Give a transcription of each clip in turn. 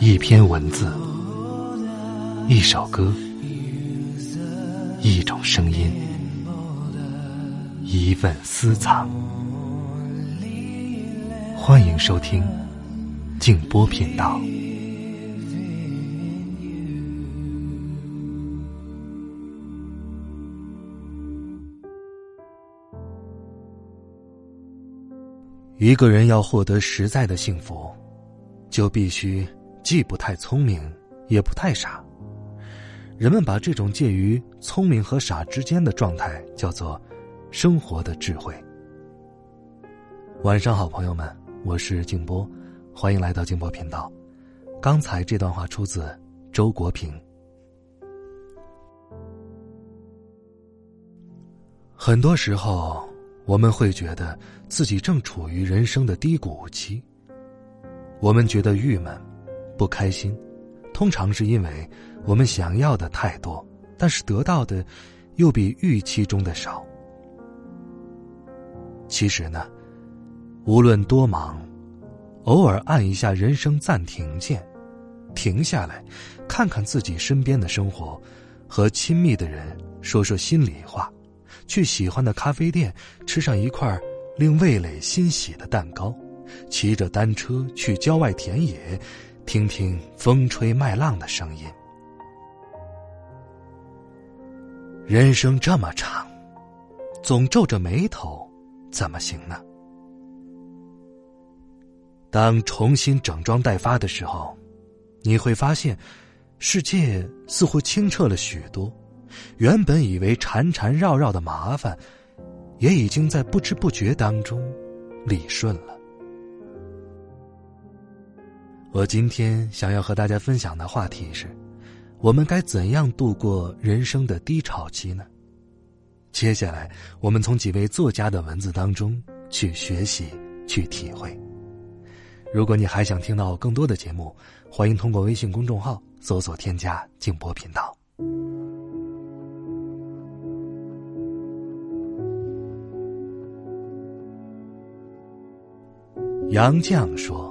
一篇文字，一首歌，一种声音，一份私藏。欢迎收听静波频道。一个人要获得实在的幸福，就必须既不太聪明，也不太傻。人们把这种介于聪明和傻之间的状态叫做“生活的智慧”。晚上好，朋友们，我是静波，欢迎来到静波频道。刚才这段话出自周国平。很多时候。我们会觉得自己正处于人生的低谷期。我们觉得郁闷、不开心，通常是因为我们想要的太多，但是得到的又比预期中的少。其实呢，无论多忙，偶尔按一下人生暂停键，停下来，看看自己身边的生活，和亲密的人说说心里话。去喜欢的咖啡店吃上一块令味蕾欣喜的蛋糕，骑着单车去郊外田野，听听风吹麦浪的声音。人生这么长，总皱着眉头，怎么行呢？当重新整装待发的时候，你会发现，世界似乎清澈了许多。原本以为缠缠绕绕的麻烦，也已经在不知不觉当中理顺了。我今天想要和大家分享的话题是：我们该怎样度过人生的低潮期呢？接下来，我们从几位作家的文字当中去学习、去体会。如果你还想听到更多的节目，欢迎通过微信公众号搜索添加“静波频道”。杨绛说：“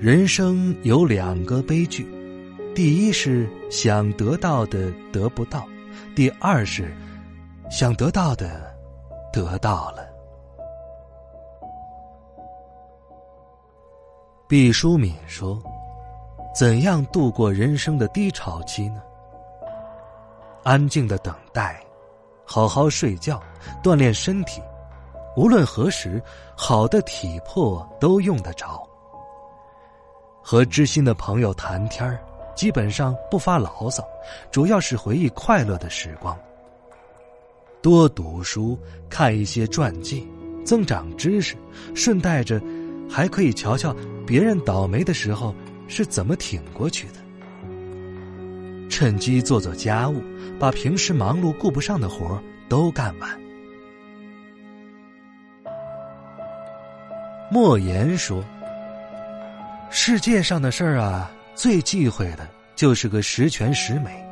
人生有两个悲剧，第一是想得到的得不到，第二是想得到的得到了。”毕淑敏说：“怎样度过人生的低潮期呢？安静的等待，好好睡觉，锻炼身体。”无论何时，好的体魄都用得着。和知心的朋友谈天，基本上不发牢骚，主要是回忆快乐的时光。多读书，看一些传记，增长知识，顺带着还可以瞧瞧别人倒霉的时候是怎么挺过去的。趁机做做家务，把平时忙碌顾不上的活都干完。莫言说：“世界上的事儿啊，最忌讳的就是个十全十美。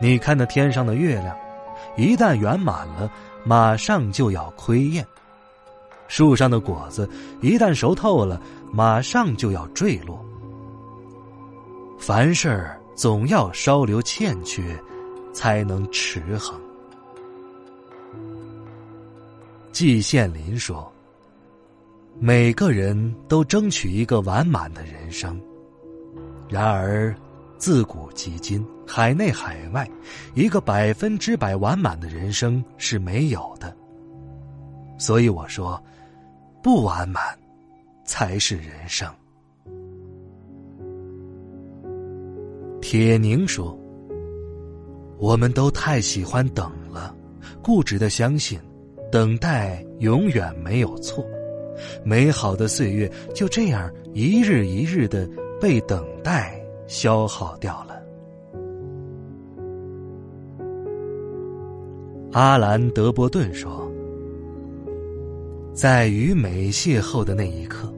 你看那天上的月亮，一旦圆满了，马上就要亏厌；树上的果子一旦熟透了，马上就要坠落。凡事总要稍留欠缺，才能持衡。”季羡林说。每个人都争取一个完满的人生，然而，自古及今，海内海外，一个百分之百完满的人生是没有的。所以我说，不完满，才是人生。铁凝说：“我们都太喜欢等了，固执的相信，等待永远没有错。”美好的岁月就这样一日一日的被等待消耗掉了。阿兰·德波顿说：“在与美邂逅的那一刻，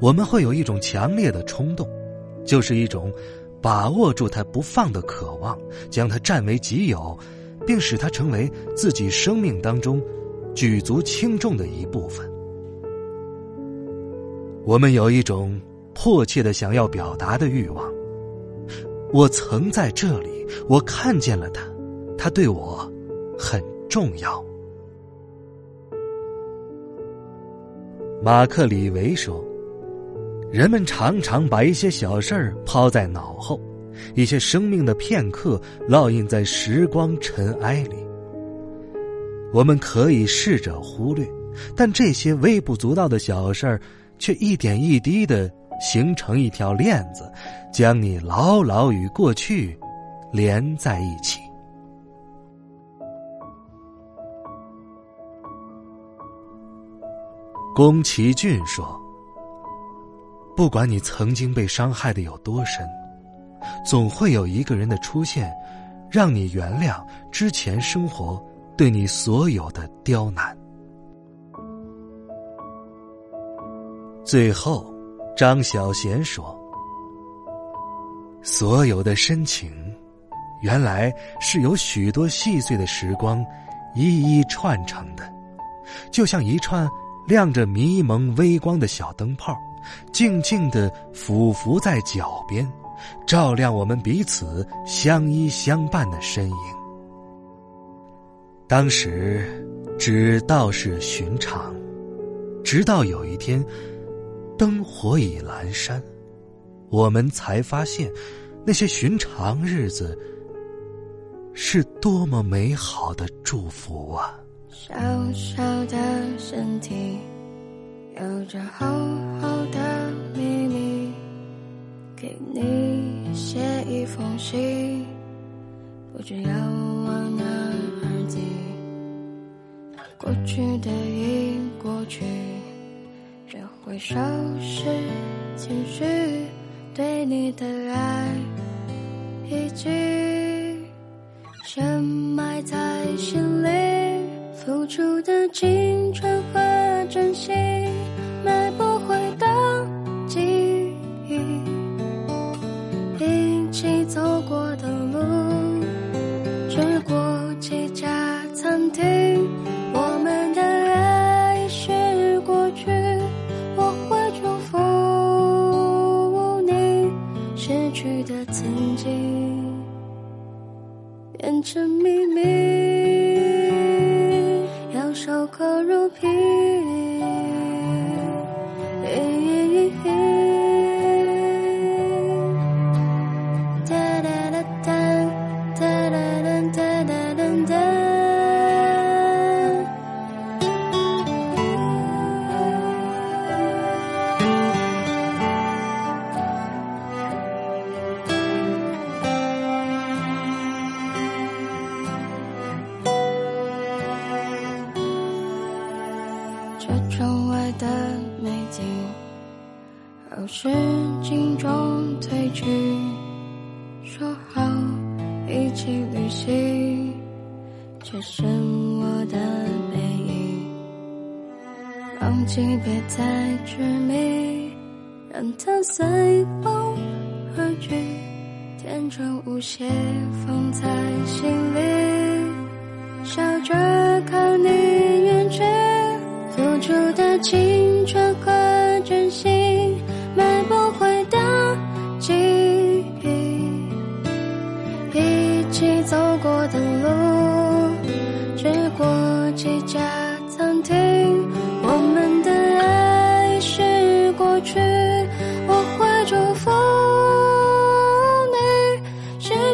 我们会有一种强烈的冲动，就是一种把握住它不放的渴望，将它占为己有，并使它成为自己生命当中举足轻重的一部分。我们有一种迫切的想要表达的欲望。我曾在这里，我看见了他，他对我。”很重要。马克·李维说：“人们常常把一些小事儿抛在脑后，一些生命的片刻烙印在时光尘埃里。我们可以试着忽略，但这些微不足道的小事儿，却一点一滴的形成一条链子，将你牢牢与过去连在一起。”宫崎骏说：“不管你曾经被伤害的有多深，总会有一个人的出现，让你原谅之前生活对你所有的刁难。”最后，张小娴说：“所有的深情，原来是由许多细碎的时光一一串成的，就像一串。”亮着迷蒙微光的小灯泡，静静的俯伏在脚边，照亮我们彼此相依相伴的身影。当时只道是寻常，直到有一天，灯火已阑珊，我们才发现，那些寻常日子是多么美好的祝福啊！小小的身体，有着厚厚的秘密，给你写一封信，不知要往哪儿寄。过去的已过去，这回收拾情绪，对你的爱已经深埋在心里。付出的青春是镜中褪去，说好一起旅行，却剩我的背影。忘记别再执迷，让它随风而去，天真无邪放在心里，笑着看你远去，付出的青春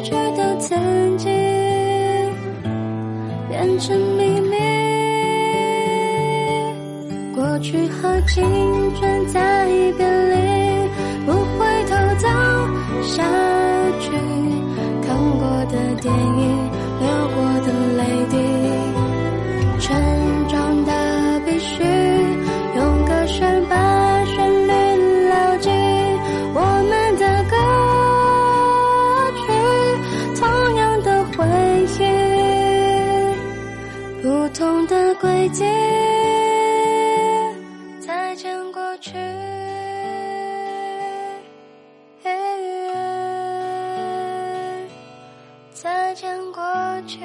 去的曾经变成秘密，过去和青春在别离，不回头走下去，看过的电影，流过的泪滴，再见过去，再见过去。